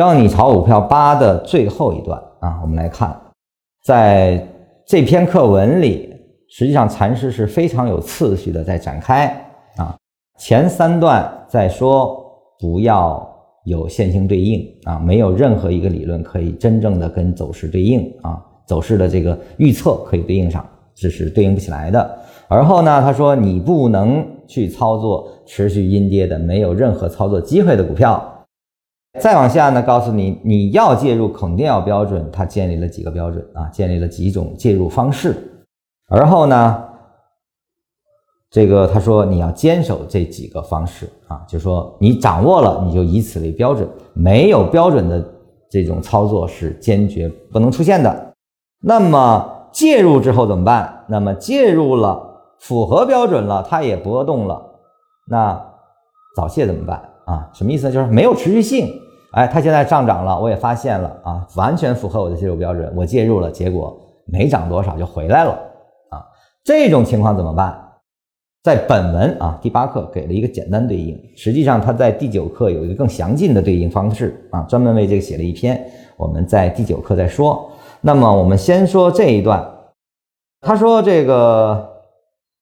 教你炒股票八的最后一段啊，我们来看，在这篇课文里，实际上禅师是非常有次序的在展开啊。前三段在说不要有线性对应啊，没有任何一个理论可以真正的跟走势对应啊，走势的这个预测可以对应上，这是对应不起来的。而后呢，他说你不能去操作持续阴跌的、没有任何操作机会的股票。再往下呢，告诉你你要介入肯定要标准，他建立了几个标准啊，建立了几种介入方式。而后呢，这个他说你要坚守这几个方式啊，就说你掌握了，你就以此为标准，没有标准的这种操作是坚决不能出现的。那么介入之后怎么办？那么介入了，符合标准了，它也波动了，那早泄怎么办？啊，什么意思呢？就是没有持续性。哎，它现在上涨了，我也发现了啊，完全符合我的介入标准，我介入了，结果没涨多少就回来了啊。这种情况怎么办？在本文啊第八课给了一个简单对应，实际上它在第九课有一个更详尽的对应方式啊，专门为这个写了一篇，我们在第九课再说。那么我们先说这一段，他说这个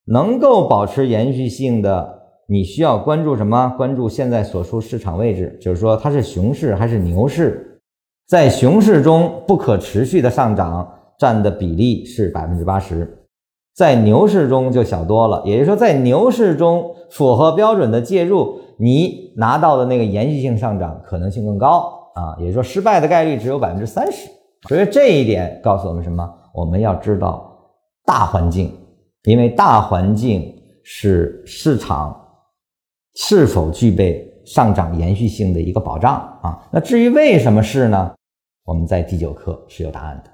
能够保持延续性的。你需要关注什么？关注现在所处市场位置，就是说它是熊市还是牛市。在熊市中不可持续的上涨占的比例是百分之八十，在牛市中就小多了。也就是说，在牛市中符合标准的介入，你拿到的那个延续性上涨可能性更高啊。也就是说，失败的概率只有百分之三十。所以这一点告诉我们什么？我们要知道大环境，因为大环境是市场。是否具备上涨延续性的一个保障啊？那至于为什么是呢？我们在第九课是有答案的。